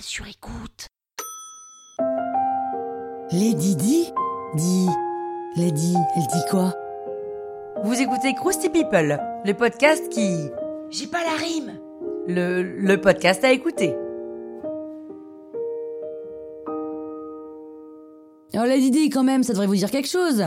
sur écoute. Lady dit Dit. Lady, elle dit quoi? Vous écoutez Krusty People, le podcast qui. J'ai pas la rime. Le, le podcast à écouter. Oh, Lady Di, quand même, ça devrait vous dire quelque chose.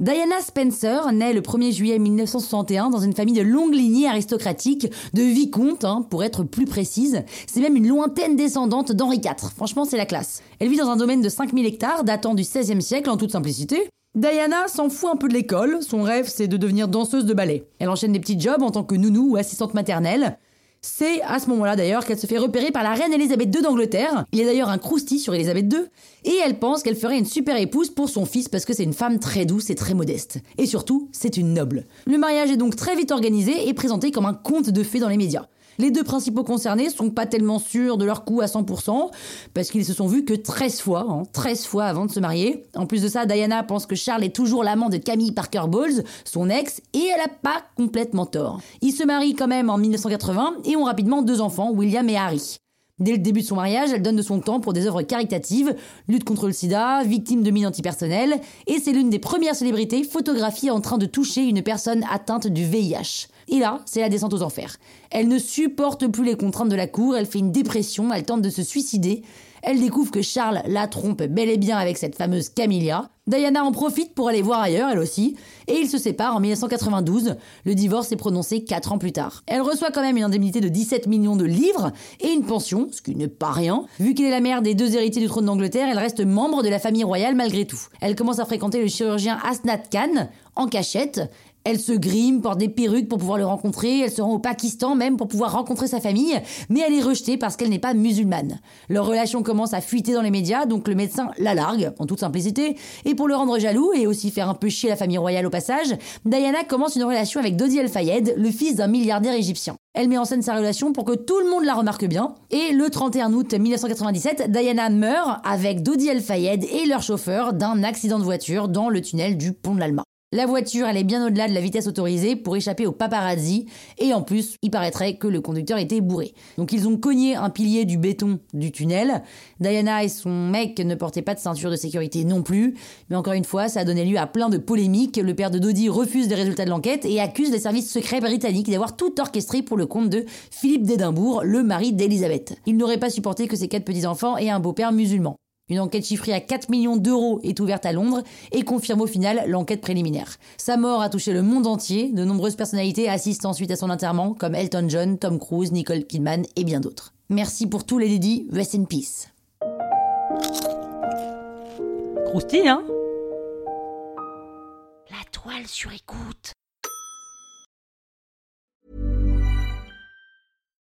Diana Spencer naît le 1er juillet 1961 dans une famille de longue lignée aristocratique, de vicomte, hein, pour être plus précise. C'est même une lointaine descendante d'Henri IV. Franchement, c'est la classe. Elle vit dans un domaine de 5000 hectares datant du XVIe siècle en toute simplicité. Diana s'en fout un peu de l'école, son rêve c'est de devenir danseuse de ballet. Elle enchaîne des petits jobs en tant que nounou ou assistante maternelle. C'est à ce moment-là d'ailleurs qu'elle se fait repérer par la reine Elisabeth II d'Angleterre. Il y a d'ailleurs un crousti sur Elisabeth II. Et elle pense qu'elle ferait une super épouse pour son fils parce que c'est une femme très douce et très modeste. Et surtout, c'est une noble. Le mariage est donc très vite organisé et présenté comme un conte de fées dans les médias. Les deux principaux concernés sont pas tellement sûrs de leur coup à 100%, parce qu'ils se sont vus que 13 fois, hein, 13 fois avant de se marier. En plus de ça, Diana pense que Charles est toujours l'amant de Camille Parker Bowles, son ex, et elle a pas complètement tort. Ils se marient quand même en 1980 et ont rapidement deux enfants, William et Harry. Dès le début de son mariage, elle donne de son temps pour des œuvres caritatives, lutte contre le sida, victime de mines antipersonnelles, et c'est l'une des premières célébrités photographiées en train de toucher une personne atteinte du VIH. Et là, c'est la descente aux enfers. Elle ne supporte plus les contraintes de la cour, elle fait une dépression, elle tente de se suicider. Elle découvre que Charles la trompe bel et bien avec cette fameuse Camilla. Diana en profite pour aller voir ailleurs, elle aussi, et ils se séparent en 1992. Le divorce est prononcé 4 ans plus tard. Elle reçoit quand même une indemnité de 17 millions de livres et une pension, ce qui n'est pas rien. Vu qu'elle est la mère des deux héritiers du trône d'Angleterre, elle reste membre de la famille royale malgré tout. Elle commence à fréquenter le chirurgien Asnat Khan en cachette. Elle se grime, porte des perruques pour pouvoir le rencontrer, elle se rend au Pakistan même pour pouvoir rencontrer sa famille, mais elle est rejetée parce qu'elle n'est pas musulmane. Leur relation commence à fuiter dans les médias, donc le médecin la largue, en toute simplicité, et pour le rendre jaloux et aussi faire un peu chier la famille royale au passage, Diana commence une relation avec Dodi El Fayed, le fils d'un milliardaire égyptien. Elle met en scène sa relation pour que tout le monde la remarque bien. Et le 31 août 1997, Diana meurt avec Dodi El Fayed et leur chauffeur d'un accident de voiture dans le tunnel du pont de l'Alma. La voiture allait bien au-delà de la vitesse autorisée pour échapper aux paparazzi et en plus, il paraîtrait que le conducteur était bourré. Donc ils ont cogné un pilier du béton du tunnel. Diana et son mec ne portaient pas de ceinture de sécurité non plus, mais encore une fois, ça a donné lieu à plein de polémiques. Le père de Dodi refuse les résultats de l'enquête et accuse les services secrets britanniques d'avoir tout orchestré pour le compte de Philippe d'Édimbourg, le mari d'Elisabeth. Il n'aurait pas supporté que ses quatre petits-enfants aient un beau-père musulman. Une enquête chiffrée à 4 millions d'euros est ouverte à Londres et confirme au final l'enquête préliminaire. Sa mort a touché le monde entier, de nombreuses personnalités assistent ensuite à son enterrement, comme Elton John, Tom Cruise, Nicole Kidman et bien d'autres. Merci pour tous les dédits, rest in peace. Croustille, hein? La toile sur écoute.